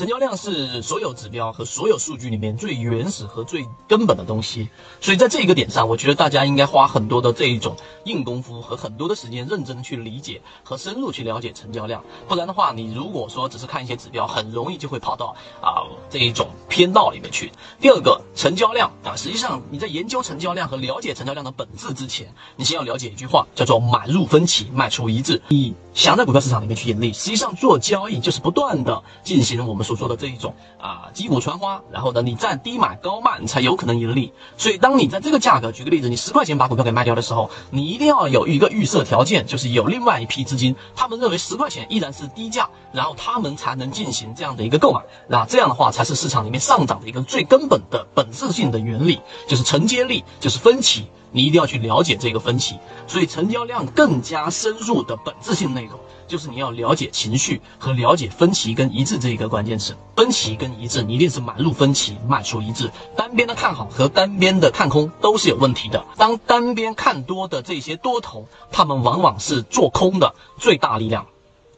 成交量是所有指标和所有数据里面最原始和最根本的东西，所以在这一个点上，我觉得大家应该花很多的这一种硬功夫和很多的时间，认真去理解和深入去了解成交量。不然的话，你如果说只是看一些指标，很容易就会跑到啊这一种偏道里面去。第二个，成交量啊，实际上你在研究成交量和了解成交量的本质之前，你先要了解一句话，叫做买入分歧，卖出一致。你想在股票市场里面去盈利，实际上做交易就是不断的进行我们所说的这一种啊击鼓传花，然后呢你在低买高卖，你才有可能盈利。所以当你在这个价格，举个例子，你十块钱把股票给卖掉的时候，你一定要有一个预设条件，就是有另外一批资金，他们认为十块钱依然是低价，然后他们才能进行这样的一个购买。那这样的话才是市场里面上涨的一个最根本的本质性的原理，就是承接力，就是分歧。你一定要去了解这个分歧，所以成交量更加深入的本质性内容，就是你要了解情绪和了解分歧跟一致这一个关键词。分歧跟一致，你一定是买入分歧，卖出一致。单边的看好和单边的看空都是有问题的。当单边看多的这些多头，他们往往是做空的最大力量。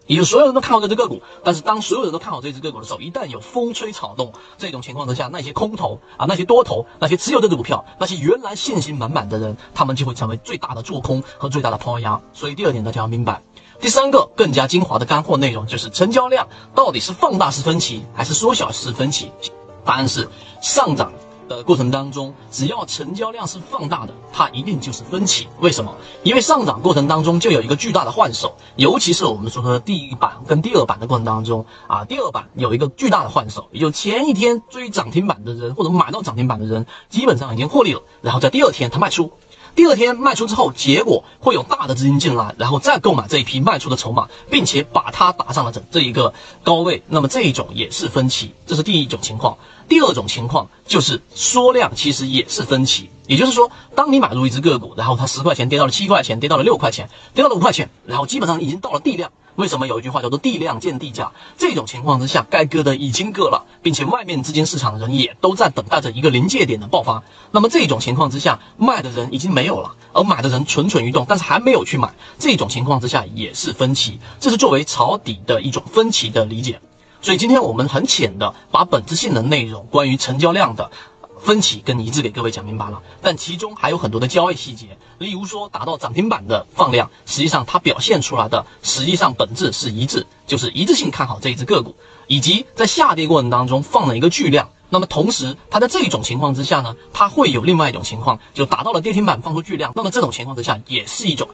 也就所有人都看好这只个股，但是当所有人都看好这只个股的时候，一旦有风吹草动这种情况之下，那些空头啊，那些多头，那些持有这只股票，那些原来信心满满的人，他们就会成为最大的做空和最大的抛压。所以第二点大家要明白，第三个更加精华的干货内容就是成交量到底是放大式分歧还是缩小式分歧？答案是上涨。的过程当中，只要成交量是放大的，它一定就是分歧。为什么？因为上涨过程当中就有一个巨大的换手，尤其是我们说的第一板跟第二板的过程当中啊，第二板有一个巨大的换手，也就前一天追涨停板的人或者买到涨停板的人，基本上已经获利了，然后在第二天他卖出。第二天卖出之后，结果会有大的资金进来，然后再购买这一批卖出的筹码，并且把它打上了这这一个高位。那么这一种也是分歧，这是第一种情况。第二种情况就是缩量，其实也是分歧。也就是说，当你买入一只个股，然后它十块钱跌到了七块钱，跌到了六块钱，跌到了五块钱，然后基本上已经到了地量。为什么有一句话叫做地量见地价？这种情况之下，该割的已经割了，并且外面资金市场的人也都在等待着一个临界点的爆发。那么这种情况之下，卖的人已经没有了，而买的人蠢蠢欲动，但是还没有去买。这种情况之下也是分歧，这是作为抄底的一种分歧的理解。所以今天我们很浅的把本质性的内容，关于成交量的。分歧跟一致给各位讲明白了，但其中还有很多的交易细节，例如说达到涨停板的放量，实际上它表现出来的实际上本质是一致，就是一致性看好这一只个股，以及在下跌过程当中放了一个巨量，那么同时它在这种情况之下呢，它会有另外一种情况，就达到了跌停板放出巨量，那么这种情况之下也是一种。